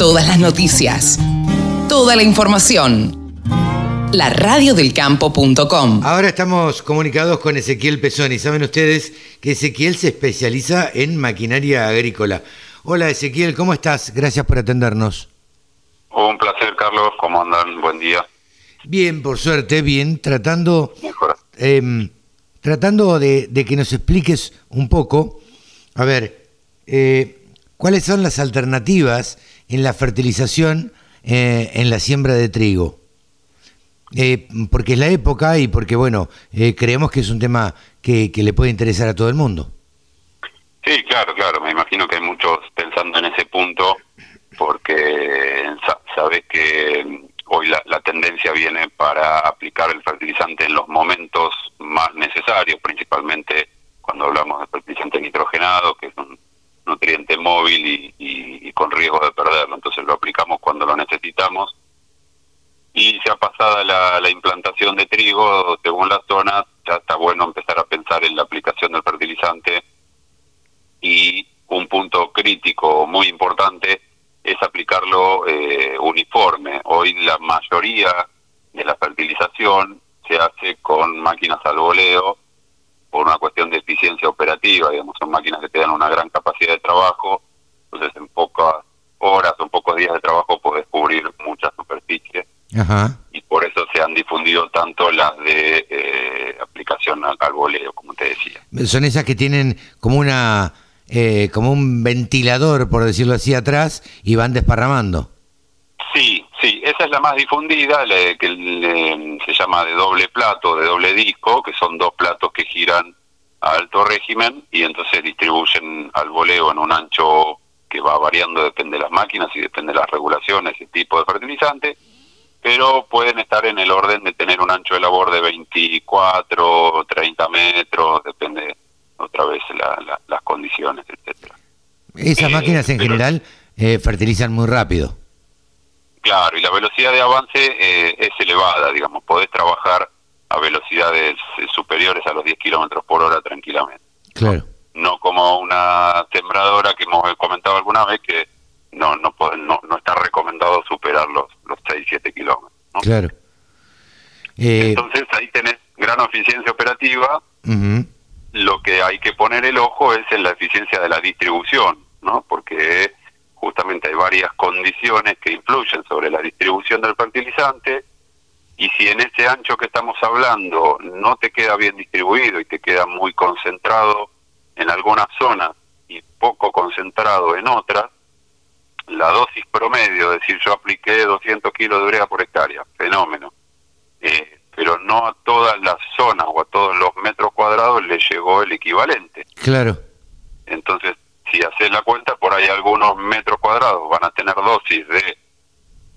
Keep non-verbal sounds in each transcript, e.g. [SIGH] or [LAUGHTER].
Todas las noticias. Toda la información. La radiodelcampo.com. Ahora estamos comunicados con Ezequiel Pezón y saben ustedes que Ezequiel se especializa en maquinaria agrícola. Hola Ezequiel, ¿cómo estás? Gracias por atendernos. Un placer, Carlos. ¿Cómo andan? Buen día. Bien, por suerte, bien. Tratando, Mejor. em, tratando de, de que nos expliques un poco, a ver, eh, cuáles son las alternativas en la fertilización eh, en la siembra de trigo. Eh, porque es la época y porque, bueno, eh, creemos que es un tema que, que le puede interesar a todo el mundo. Sí, claro, claro. Me imagino que hay muchos pensando en ese punto porque sa- sabes que mm, hoy la, la tendencia viene para aplicar el fertilizante en los momentos más necesarios, principalmente cuando hablamos de fertilizante nitrogenado, que es un nutriente móvil y- y con riesgo de perderlo. Entonces lo aplicamos cuando lo necesitamos. Y ya pasada la, la implantación de trigo, según la zona, ya está bueno empezar a pensar en la aplicación del fertilizante y un punto crítico muy importante es aplicarlo eh, uniforme. Hoy la mayoría de la fertilización se hace con máquinas al voleo por una cuestión de eficiencia operativa, digamos, son máquinas que te dan una gran capacidad de trabajo, entonces en pocas horas o en pocos días de trabajo puedes cubrir mucha superficie Ajá. y por eso se han difundido tanto las de eh, aplicación al, al voleo, como te decía. Son esas que tienen como una eh, como un ventilador, por decirlo así, atrás y van desparramando. Sí, sí, esa es la más difundida, la que le- se llama de doble plato, de doble disco, que son dos platos que giran a alto régimen y entonces distribuyen al voleo en un ancho que va variando, depende de las máquinas y depende de las regulaciones y tipo de fertilizante, pero pueden estar en el orden de tener un ancho de labor de 24, 30 metros, depende otra vez la- la- las condiciones, etcétera. Esas Eh, máquinas en pero- general eh, fertilizan muy rápido. Claro, y la velocidad de avance eh, es elevada, digamos, podés trabajar a velocidades superiores a los 10 kilómetros por hora tranquilamente. Claro. Como una sembradora que hemos comentado alguna vez que no no no, no está recomendado superar los, los 6, 7 kilómetros. ¿no? Claro. Eh, Entonces ahí tenés gran eficiencia operativa, lo que hay que poner el ojo es en la eficiencia de la distribución, ¿no? Porque justamente hay varias condiciones que influyen sobre la distribución del fertilizante y si en ese ancho que estamos hablando no te queda bien distribuido y te queda muy concentrado en algunas zonas y poco concentrado en otras, la dosis promedio, es decir, yo apliqué 200 kilos de urea por hectárea, fenómeno, eh, pero no a todas las zonas o a todos los metros cuadrados le llegó el equivalente. claro. Entonces, si haces la cuenta, por ahí algunos metros cuadrados van a tener dosis de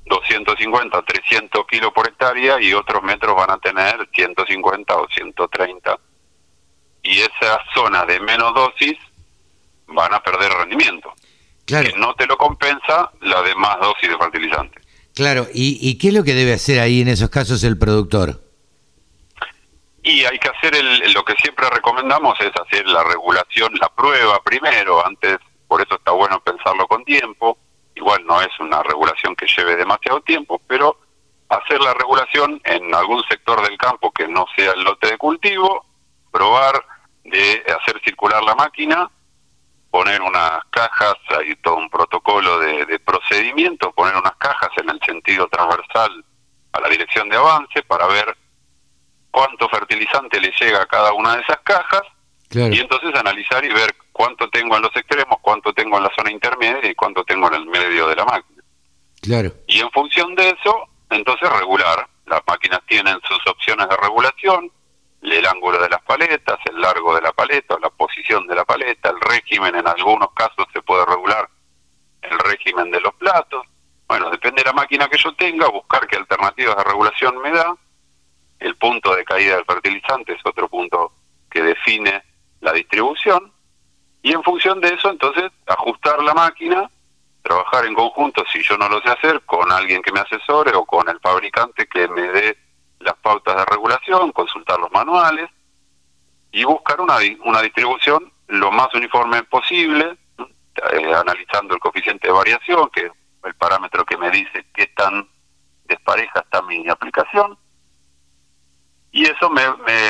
250 o 300 kilos por hectárea y otros metros van a tener 150 o 130. Y esas zonas de menos dosis van a perder rendimiento, Claro, que no te lo compensa la de más dosis de fertilizante. claro. ¿Y, ¿Y qué es lo que debe hacer ahí en esos casos el productor? Y hay que hacer el, lo que siempre recomendamos es hacer la regulación, la prueba primero, antes, por eso está bueno pensarlo con tiempo. Igual no es una regulación que lleve demasiado tiempo, pero hacer la regulación en algún sector del campo que no sea el lote de cultivo, probar de hacer circular la máquina, poner unas cajas, hay todo un protocolo de, de procedimiento, poner unas cajas en el sentido transversal a la dirección de avance para ver cuánto fertilizante le llega a cada una de esas cajas Claro. y entonces analizar y ver cuánto tengo en los extremos, cuánto tengo en la zona intermedia y cuánto tengo en el medio de la máquina. Claro. Y en función de eso, entonces regular. Las máquinas tienen sus opciones de regulación, el ángulo de las paletas, el largo de la paleta, la posición de la paleta, el régimen, en algunos casos se puede regular el régimen de los platos. Bueno, depende de la máquina que yo tenga, buscar qué alternativas de regulación me da. El punto de caída del fertilizante es otro punto que define la distribución. Y en función de eso, entonces, ajustar la máquina, trabajar en conjunto, si yo no lo sé hacer, con alguien que me asesore o con el fabricante que me dé las pautas de regulación, consultar los manuales y buscar una, una distribución lo más uniforme posible, eh, analizando el coeficiente de variación, que el parámetro que me dice qué tan despareja está mi aplicación, y eso me,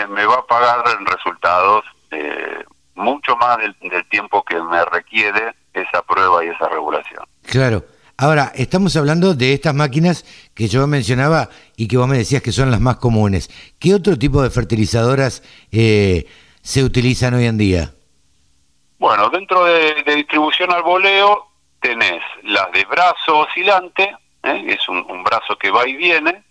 me, va a pagar en resultados eh, mucho más del, tiempo que me requiere esa prueba y esa regulación. Claro. Ahora, estamos hablando de estas máquinas que yo mencionaba y que vos me decías que son las más comunes. ¿Qué otro tipo de fertilizadoras eh, se utilizan hoy en día? Bueno, dentro de, distribución al voleo tenés las de brazo oscilante, ¿eh? es un, un, brazo que va y viene,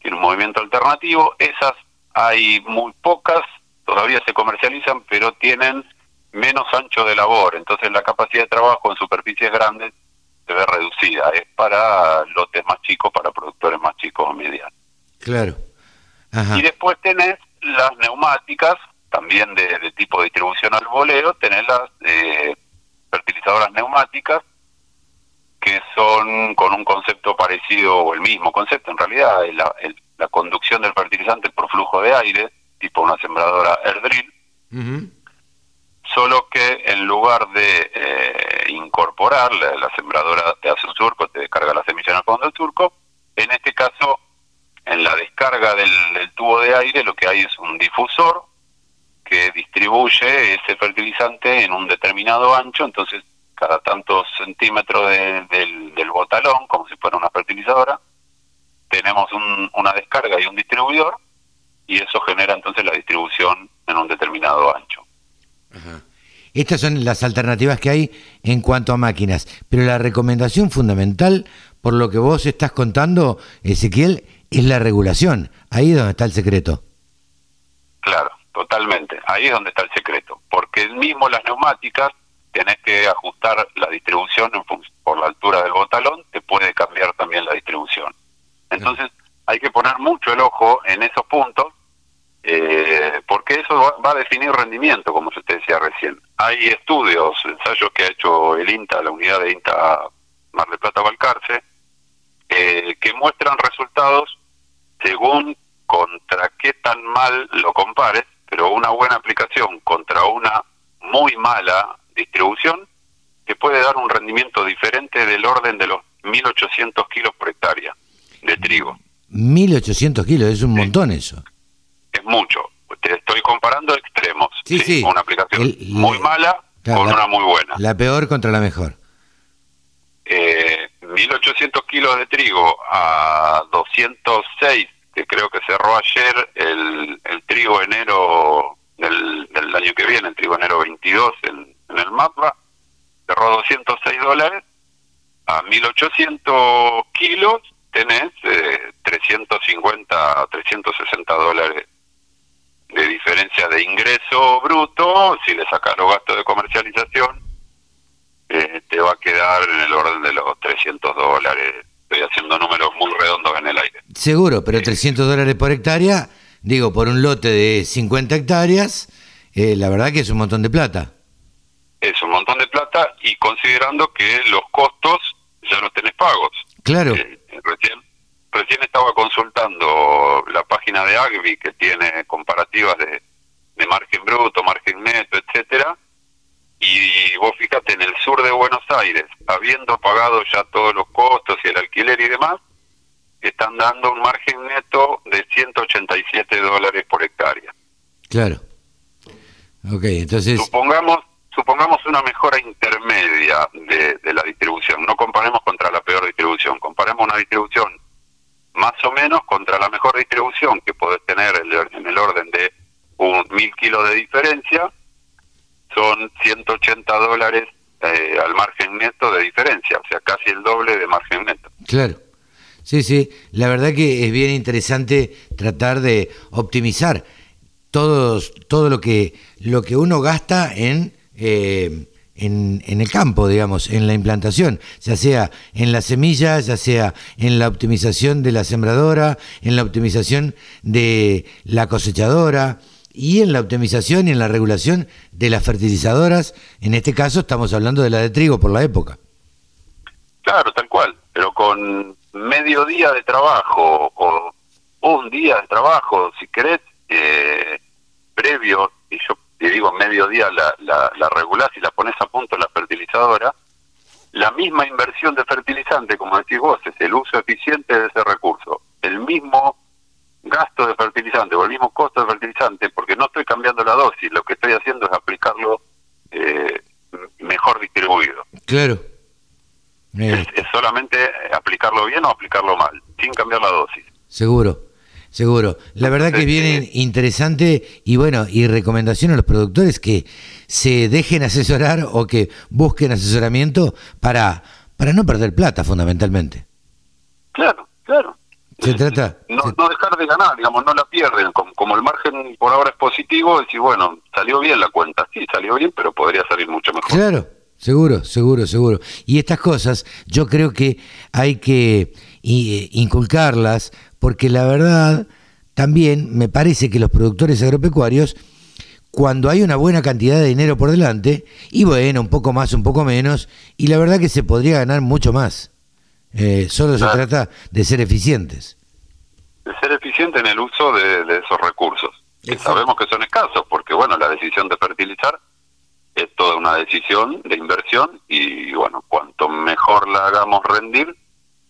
tiene un movimiento alternativo. Esas hay muy pocas, todavía se comercializan, pero tienen menos ancho de labor, entonces la capacidad de trabajo en superficies grandes se ve reducida. Es para lotes más chicos, para productores más chicos o medianos. Claro. Y después tenés las neumáticas, también de, tipo de distribución al voleo, tenés las eh, fertilizadoras neumáticas, que son con un concepto parecido, o el mismo concepto en realidad, la, la conducción del fertilizante por flujo de aire, tipo una sembradora Airdrill, solo que en lugar de eh, incorporar la, sembradora de azul surco, te descarga la semilla en el fondo del surco, en este caso, en la descarga del, tubo de aire, lo que hay es un difusor que distribuye ese fertilizante en un determinado ancho, entonces cada tantos centímetros del, del botalón, como si fuera una fertilizadora, tenemos una descarga y un distribuidor, y eso genera entonces la distribución en un determinado ancho. Estas son las alternativas que hay en cuanto a máquinas, pero la recomendación fundamental, por lo que vos estás contando, Ezequiel, es la regulación. Ahí es donde está el secreto. Claro, totalmente. Ahí es donde está el secreto. Porque mismo las neumáticas tenés que ajustar la distribución por la altura del botalón, te puede cambiar también la distribución. Entonces hay que poner mucho el ojo en esos puntos eh, porque eso va, a definir rendimiento, como usted decía recién. Hay estudios, ensayos que ha hecho el INTA, la unidad de INTA Mar del Plata Valcarce, eh, que muestran resultados según contra qué tan mal lo compares, pero una buena aplicación contra una muy mala distribución te puede dar un rendimiento diferente del orden de los 1.800 kilos por hectárea de trigo. 1.800 kilos, es un montón eso es mucho. Te estoy comparando extremos. Sí, Una aplicación muy mala con una muy buena. La peor contra la mejor. Eh, 1.800 kilos de trigo a 206, que creo que cerró ayer el, el trigo enero del, del, año que viene, el trigo enero 22 en, en el mapa, cerró 206 dólares. A 1.800 kilos tenés eh, 350 360 dólares de ingreso bruto, si le sacas los gastos de comercialización, eh, te va a quedar en el orden de los 300 dólares. Estoy haciendo números muy redondos en el aire. Seguro, pero 300 dólares por hectárea, digo, por un lote de 50 hectáreas, eh, la verdad que es un montón de plata. Es un montón de plata y considerando que los costos ya no tenés pagos. Claro. Eh, recién recién estaba consultando la página de Agvi que tiene comparativas de, margen bruto, margen neto, etcétera, y vos fíjate en el sur de Buenos Aires, habiendo pagado ya todos los costos y el alquiler y demás, están dando un margen neto de 187 dólares por hectárea. Claro. Ok, entonces... Supongamos, supongamos una mejora intermedia de, de la distribución. No comparemos contra la peor distribución, comparemos una distribución más o menos contra la mejor distribución que podés tener en el orden de un mil kilos de diferencia, son 180 dólares eh, al margen neto de diferencia, o sea, casi el doble de margen neto. Claro. Sí, sí, la verdad que es bien interesante tratar de optimizar todos, todo lo que, lo que uno gasta en eh, en, en, el campo, digamos, en la implantación, ya sea en la semilla, ya sea en la optimización de la sembradora, en la optimización de la cosechadora y en la optimización y en la regulación de las fertilizadoras. En este caso estamos hablando de la de trigo por la época. Claro, tal cual, pero con medio día de trabajo o un día de trabajo, si querés, eh, previo, y yo te digo mediodía la, la, la regulás y la pones a punto la fertilizadora, la misma inversión de fertilizante, como decís vos, es el uso eficiente de ese recurso, el mismo gasto de fertilizante o el mismo costo de fertilizante, porque no estoy cambiando la dosis, lo que estoy haciendo es aplicarlo eh, mejor distribuido. Claro. Es, es solamente aplicarlo bien o aplicarlo mal, sin cambiar la dosis. Seguro. Seguro. La verdad que viene interesante y bueno, y recomendación a los productores que se dejen [LAUGHS] asesorar o que busquen asesoramiento para, para no perder plata fundamentalmente. Claro, claro. Se trata... No, dejar de ganar, digamos, no la pierden. Como, como el margen por ahora es positivo, decir, bueno, salió bien la cuenta. Sí, salió bien, pero podría salir mucho mejor. Claro, seguro, seguro, seguro. Y estas cosas yo creo que hay que eh, inculcarlas porque la verdad también me parece que los productores agropecuarios, cuando hay una buena cantidad de dinero por delante, y bueno, un poco más, un poco menos, y la verdad que se podría ganar mucho más. Eh, solo se trata de ser eficientes. De ser eficiente en el uso de, de esos recursos. Que Exacto. sabemos que son escasos, porque, bueno, la decisión de fertilizar es toda una decisión de inversión y, bueno, cuanto mejor la hagamos rendir,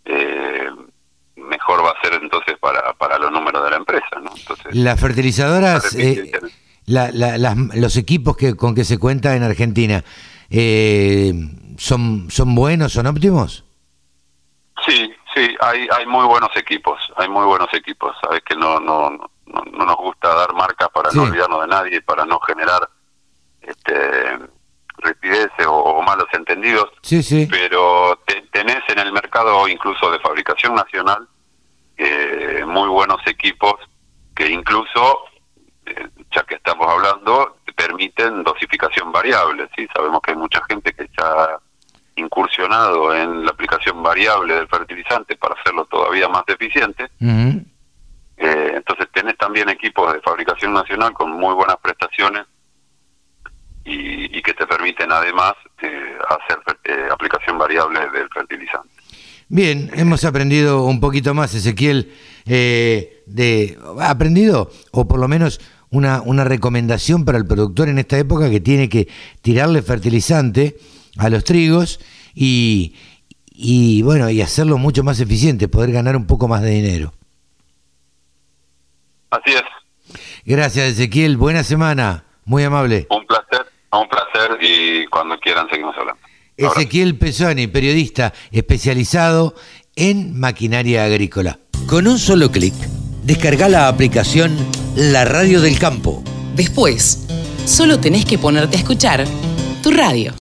eh, mejor va a ser entonces para, para los números de la empresa, ¿no? Entonces, Las fertilizadoras, eh, la- la- las- los equipos que, con que se cuenta en Argentina, eh, ¿son, ¿son buenos, son óptimos? Sí, hay, hay muy buenos equipos, hay muy buenos equipos. Sabes que no, no, no, no nos gusta dar marcas para Sí. no olvidarnos de nadie, para no generar este, ripideces o, o malos entendidos. Sí, sí. Pero te- tenés en el mercado incluso de fabricación nacional eh, muy buenos equipos que incluso, eh, ya que estamos hablando, te permiten dosificación variable. ¿sí? Sabemos que hay mucha gente que ya incursionado en la aplicación variable del fertilizante para hacerlo todavía más eficiente. Eh, entonces tenés también equipos de fabricación nacional con muy buenas prestaciones y, y que te permiten además eh, hacer eh, aplicación variable del fertilizante. Bien, hemos aprendido un poquito más, Ezequiel, de aprendido o por lo menos una, una recomendación para el productor en esta época que tiene que tirarle fertilizante a los trigos y, y bueno y hacerlo mucho más eficiente, poder ganar un poco más de dinero. Así es, Gracias, Ezequiel. Buena semana. Muy amable. un placer, un placer y cuando quieran seguimos hablando. Ezequiel Pesoni, periodista especializado en maquinaria agrícola. Con un solo clic, descarga la aplicación La Radio del Campo. Después, solo tenés que ponerte a escuchar tu radio.